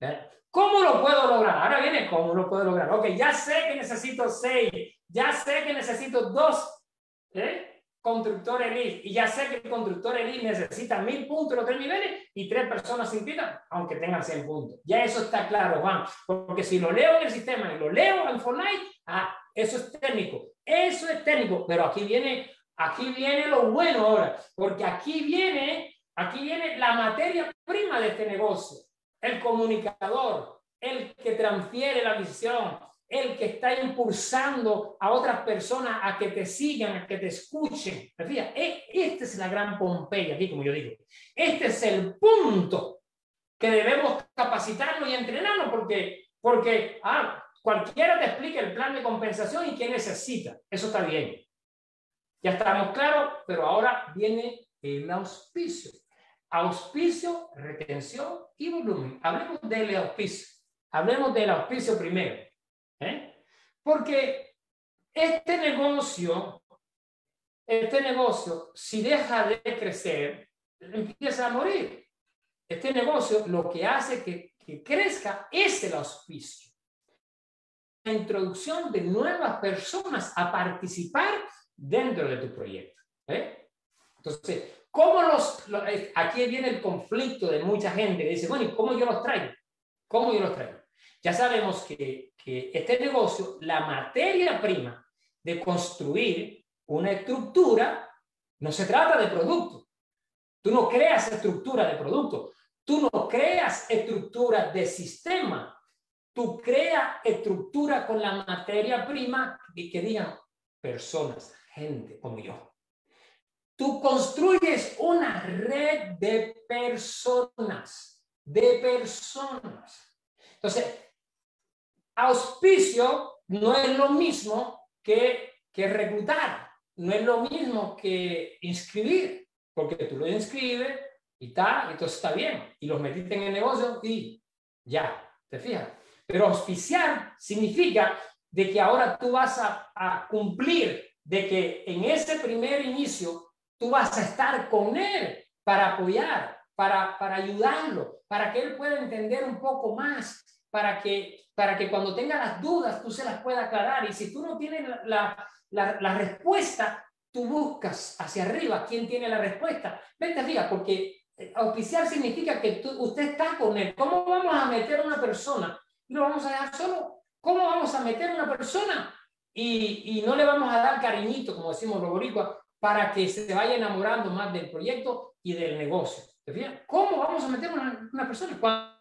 ¿eh? ¿Cómo lo puedo lograr? Ahora viene, ¿cómo lo puedo lograr? Ok, ya sé que necesito seis, ya sé que necesito dos ¿eh? y ya sé que el constructor elite necesita mil puntos en los tres niveles y tres personas sin inscritas, aunque tengan 100 puntos. Ya eso está claro, Juan, porque si lo leo en el sistema y lo leo en Fortnite, ah, eso es técnico, eso es técnico, pero aquí viene, aquí viene lo bueno ahora, porque aquí viene, aquí viene la materia prima de este negocio, el comunicador, el que transfiere la visión, el que está impulsando a otras personas a que te sigan, a que te escuchen. E, esta es la gran Pompeya, aquí como yo digo. Este es el punto que debemos capacitarnos y entrenarnos porque, porque ah, cualquiera te explica el plan de compensación y qué necesita. Eso está bien. Ya estamos claros, pero ahora viene el auspicio. Auspicio, retención y volumen. Hablemos del auspicio. Hablemos del auspicio primero. ¿eh? Porque este negocio, este negocio, si deja de crecer, empieza a morir. Este negocio lo que hace que, crezca es el auspicio. La introducción de nuevas personas a participar dentro de tu proyecto. ¿eh? Entonces, ¿cómo los, eh, aquí viene el conflicto de mucha gente que dice, bueno, ¿y cómo yo los traigo? ¿Cómo yo los traigo? Ya sabemos que, que este negocio, la materia prima de construir una estructura, no se trata de producto. Tú no creas estructura de producto. Tú no creas estructura de sistema. Tú creas estructura con la materia prima y que digan personas, gente como yo. Tú construyes una red de personas, de personas. Entonces, auspicio no es lo mismo que, que reclutar, no es lo mismo que inscribir, porque tú lo inscribes y tal, entonces está bien, y los metiste en el negocio y ya, te fijas. Pero auspiciar significa de que ahora tú vas a, a cumplir, de que en ese primer inicio tú vas a estar con él para apoyar, para, para ayudarlo, para que él pueda entender un poco más, para que para que cuando tenga las dudas tú se las puedas aclarar. Y si tú no tienes la, la, la, respuesta, tú buscas hacia arriba quién tiene la respuesta. Vente arriba, porque eh, auspiciar significa que tú, usted está con él. ¿Cómo vamos a meter a una persona y lo vamos a dejar solo? ¿Cómo vamos a meter a una persona y, y no le vamos a dar cariñito, como decimos los boricuas, para que se vaya enamorando más del proyecto y del negocio? ¿Te ¿Cómo vamos a meter una, una persona? Cuando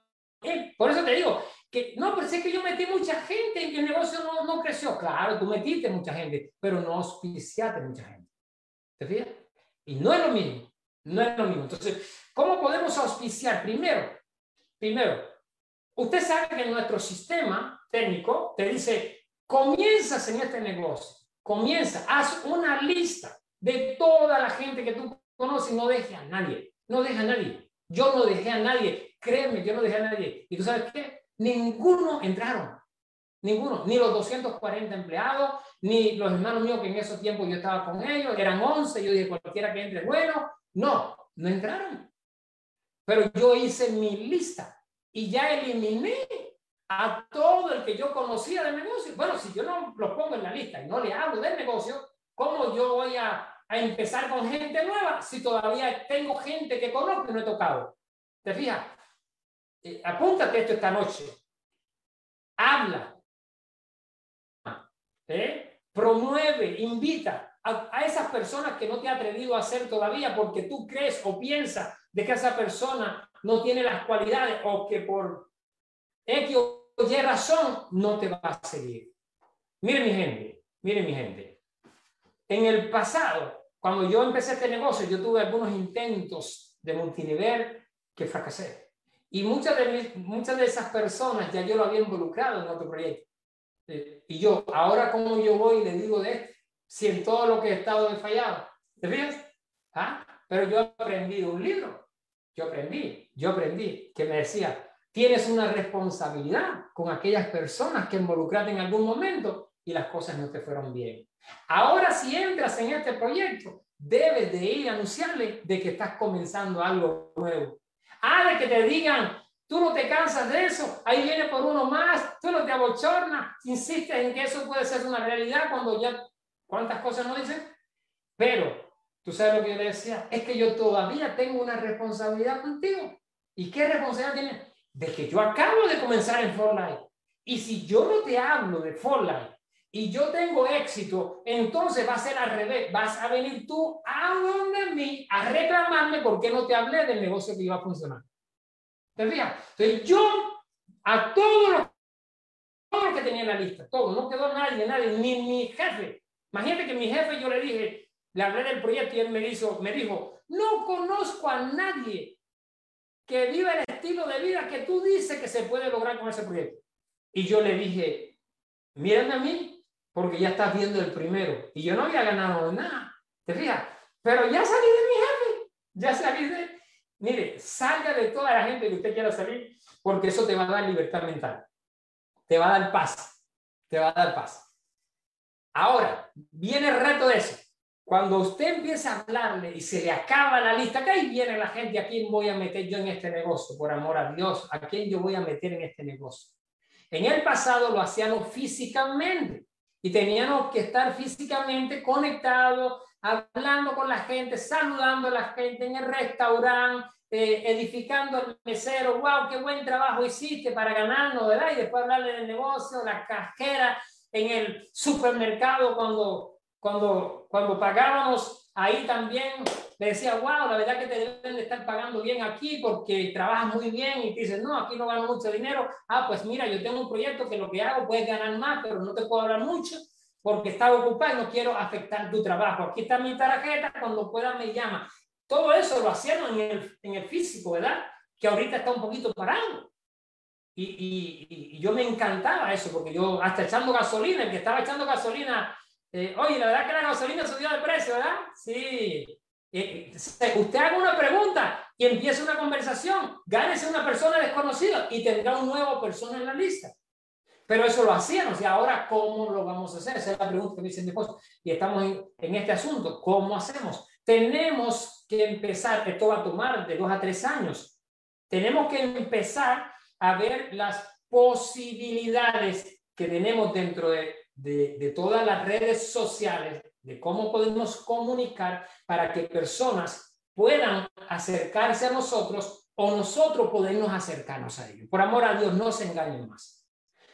por eso te digo, que no, pero es que yo metí mucha gente y el negocio no, no creció. Claro, tú metiste mucha gente, pero no auspiciaste mucha gente. ¿Te fijas? Y no es lo mismo, no es lo mismo. Entonces, ¿cómo podemos auspiciar? Primero, primero, usted sabe que nuestro sistema técnico te dice, comienzas en este negocio, comienza, haz una lista de toda la gente que tú conoces no deje a nadie, no deje a nadie. Yo no dejé a nadie. Créeme, yo no dejé a nadie. ¿Y tú sabes qué? Ninguno entraron. Ninguno. Ni los 240 empleados, ni los hermanos míos que en esos tiempos yo estaba con ellos. Eran 11. Yo dije, cualquiera que entre, bueno. No, no entraron. Pero yo hice mi lista y ya eliminé a todo el que yo conocía del negocio. Bueno, si yo no lo pongo en la lista y no le hablo del negocio, ¿cómo yo voy a, a empezar con gente nueva si todavía tengo gente que conozco y no he tocado? ¿Te fijas? Eh, apúntate esto esta noche. Habla. ¿eh? Promueve, invita a, a, esas personas que no te ha atrevido a hacer todavía porque tú crees o piensas de que esa persona no tiene las cualidades o que por X o Y razón no te va a seguir. Mire mi gente, mire mi gente. En el pasado, cuando yo empecé este negocio, yo tuve algunos intentos de multinivel que fracasé. Y muchas de, muchas de esas personas ya yo lo había involucrado en otro proyecto. Eh, y yo, ahora cómo yo voy y le digo de esto, si en todo lo que he estado he fallado. ¿Te fijas? ¿Ah? Pero yo aprendí un libro. Yo aprendí, yo aprendí que me decía, tienes una responsabilidad con aquellas personas que involucraste en algún momento y las cosas no te fueron bien. Ahora si entras en este proyecto, debes de ir a anunciarle de que estás comenzando algo nuevo Ah, que te digan, Tú no te cansas de eso. Ahí viene por uno más. Tú no te abochornas. Insistes en que eso puede ser una realidad cuando ya... ¿Cuántas cosas no dicen? Pero, tú sabes lo que yo decía, es que yo todavía tengo una responsabilidad contigo. ¿Y qué responsabilidad tiene? De que yo acabo de comenzar en Fortnite. Y si yo no te hablo de Fortnite y yo tengo éxito, entonces va a ser al revés. Vas a venir tú a donde mí a reclamarme porque no te hablé del negocio que iba a funcionar. ¿Te fijas? Entonces yo a todos los, todo que tenía en la lista, todo, no quedó nadie, nadie, ni mi jefe. Imagínate que mi jefe yo le dije, le hablé del proyecto y él me, hizo, me dijo, no conozco a nadie que viva el estilo de vida que tú dices que se puede lograr con ese proyecto. Y yo le dije, mírame a mí, porque ya estás viendo el primero. Y yo no había ganado nada, ¿te fijas? Pero ya salí de mi jefe, ya salí de... Mire, salga de toda la gente que usted quiera salir, porque eso te va a dar libertad mental. Te va a dar paz. Te va a dar paz. Ahora, viene el reto de eso. Cuando usted empieza a hablarle y se le acaba la lista, que ahí viene la gente, ¿a quién voy a meter yo en este negocio? Por amor a Dios, ¿a quién yo voy a meter en este negocio? En el pasado lo hacíamos físicamente y teníamos que estar físicamente conectados, hablando con la gente, saludando a la gente en el restaurante, eh, edificando al mesero, wow, qué buen trabajo hiciste para ganarnos, ¿verdad? Y después hablarle del negocio, la cajera en el supermercado cuando cuando, cuando pagábamos ahí también, le decía, wow, la verdad que te deben de estar pagando bien aquí porque trabajas muy bien y te dices, no, aquí no gano mucho dinero. Ah, pues mira, yo tengo un proyecto que lo que hago puedes ganar más, pero no te puedo hablar mucho porque estaba ocupado y no quiero afectar tu trabajo. Aquí está mi tarjeta, cuando pueda me llama. Todo eso lo hacíamos en el, en el físico, ¿verdad? Que ahorita está un poquito parado. Y, y, yo me encantaba eso, porque yo hasta echando gasolina, el que estaba echando gasolina eh, oye, la verdad que la gasolina subió de precio, ¿verdad? Sí. Eh, eh, usted haga una pregunta y empieza una conversación, gánese una persona desconocida y tendrá un nuevo persona en la lista. Pero eso lo hacíamos y ahora, ¿cómo lo vamos a hacer? Esa es la pregunta que me dicen esposo. Y estamos en, en, este asunto. ¿Cómo hacemos? Tenemos que empezar, esto va a tomar de dos a tres años. Tenemos que empezar a ver las posibilidades que tenemos dentro de de, todas las redes sociales, de cómo podemos comunicar para que personas puedan acercarse a nosotros o nosotros podemos acercarnos a ellos. Por amor a Dios, no se engañen más.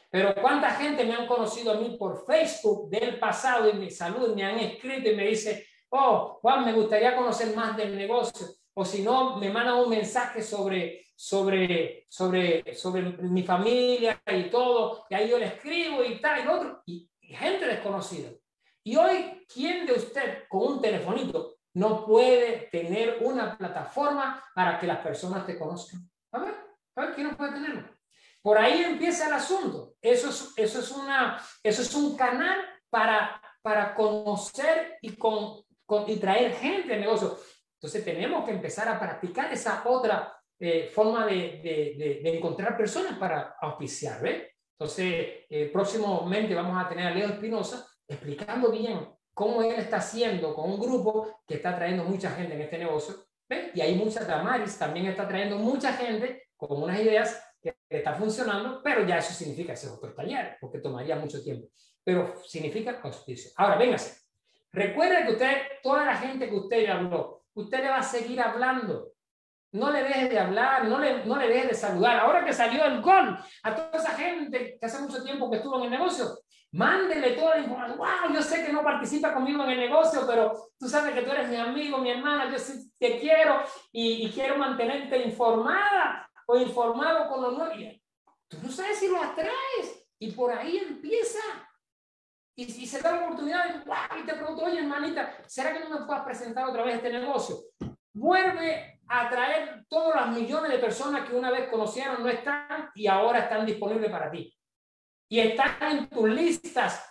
Pero cuánta gente me han conocido a mí por Facebook del pasado y me saludan, me han escrito y me dice, oh, Juan, me gustaría conocer más del negocio. O si no, me mandan un mensaje sobre sobre, sobre, sobre mi familia y todo, y ahí yo le escribo y tal y otro, y, gente desconocida. Y hoy, ¿quién de usted con un telefonito no puede tener una plataforma para que las personas te conozcan? A ver, ¿quién no puede tenerlo? Por ahí empieza el asunto. Eso es, eso es, una, eso es un canal para, para conocer y, con, y traer gente al negocio. Entonces tenemos que empezar a practicar esa otra eh, forma de, de, de, encontrar personas para auspiciar. ¿ves? Entonces, eh, próximamente vamos a tener a Leo Espinosa explicando bien cómo él está haciendo con un grupo que está trayendo mucha gente en este negocio. ¿ves? Y hay mucha, Damaris también está trayendo mucha gente con unas ideas que está funcionando, pero ya eso significa ese otro taller, porque tomaría mucho tiempo. Pero significa auspicio. Ahora, véngase. Recuerde que usted, toda la gente que usted habló, usted le va a seguir hablando. No le deje de hablar, no le, no le deje de saludar. Ahora que salió el gol, a toda esa gente que hace mucho tiempo que estuvo en el negocio, mándele toda la información. Wow, yo sé que no participa conmigo en el negocio, pero tú sabes que tú eres mi amigo, mi hermana, yo sí te quiero y, quiero mantenerte informada o informado con nuevo. Tú no sabes si lo atraes y por ahí empieza. Y si se da la oportunidad, y te pregunto, oye, hermanita, ¿será que no me puedas presentar otra vez este negocio? Vuelve atraer todos los millones de personas que una vez conocieron, no están y ahora están disponibles para ti. Y están en tus listas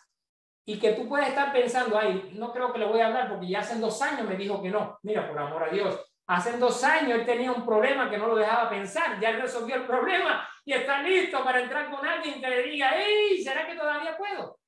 y que tú puedes estar pensando, ay, no creo que le voy a hablar porque ya hace dos años me dijo que no. Mira, por amor a Dios, hace dos años él tenía un problema que no lo dejaba pensar, ya resolvió el problema y está listo para entrar con alguien que le diga, hey, ¿será que todavía puedo?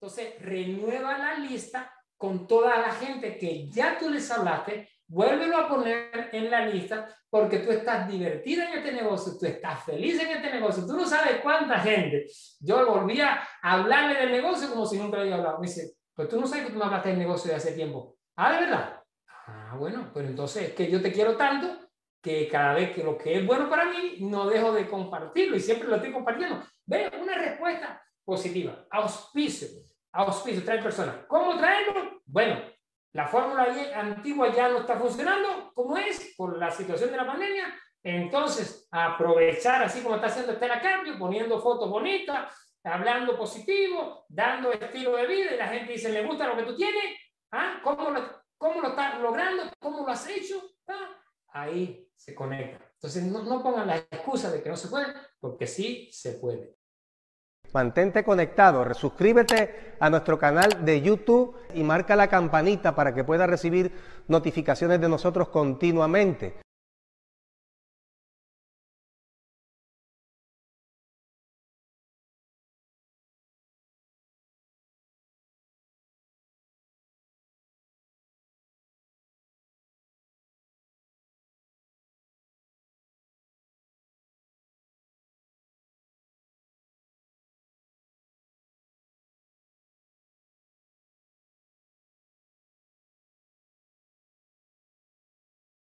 Entonces, renueva la lista con toda la gente que ya tú les hablaste vuélvelo a poner en la lista porque tú estás divertida en este negocio, tú estás feliz en este negocio, tú no sabes cuánta gente. Yo volvía a hablarle del negocio como si nunca había hablado. Me dice, pues tú no sabes que tú me hablaste del negocio de hace tiempo. Ah, de verdad. Ah, bueno, pues entonces que yo te quiero tanto que cada vez que lo que es bueno para mí, no dejo de compartirlo y siempre lo estoy compartiendo. Ve, una respuesta positiva. Auspicio. Auspicio, trae personas. ¿Cómo traerlo? Bueno, la fórmula antigua ya no está funcionando como es por la situación de la pandemia. Entonces, aprovechar, así como está haciendo Estela Cambio, poniendo fotos bonitas, hablando positivo, dando estilo de vida y la gente dice, ¿le gusta lo que tú tienes? ¿Ah? ¿Cómo, lo, ¿Cómo lo estás logrando? ¿Cómo lo has hecho? ¿Ah? Ahí se conecta. Entonces, no, no pongan la excusa de que no se puede, porque sí se puede. Mantente conectado, suscríbete a nuestro canal de YouTube y marca la campanita para que puedas recibir notificaciones de nosotros continuamente.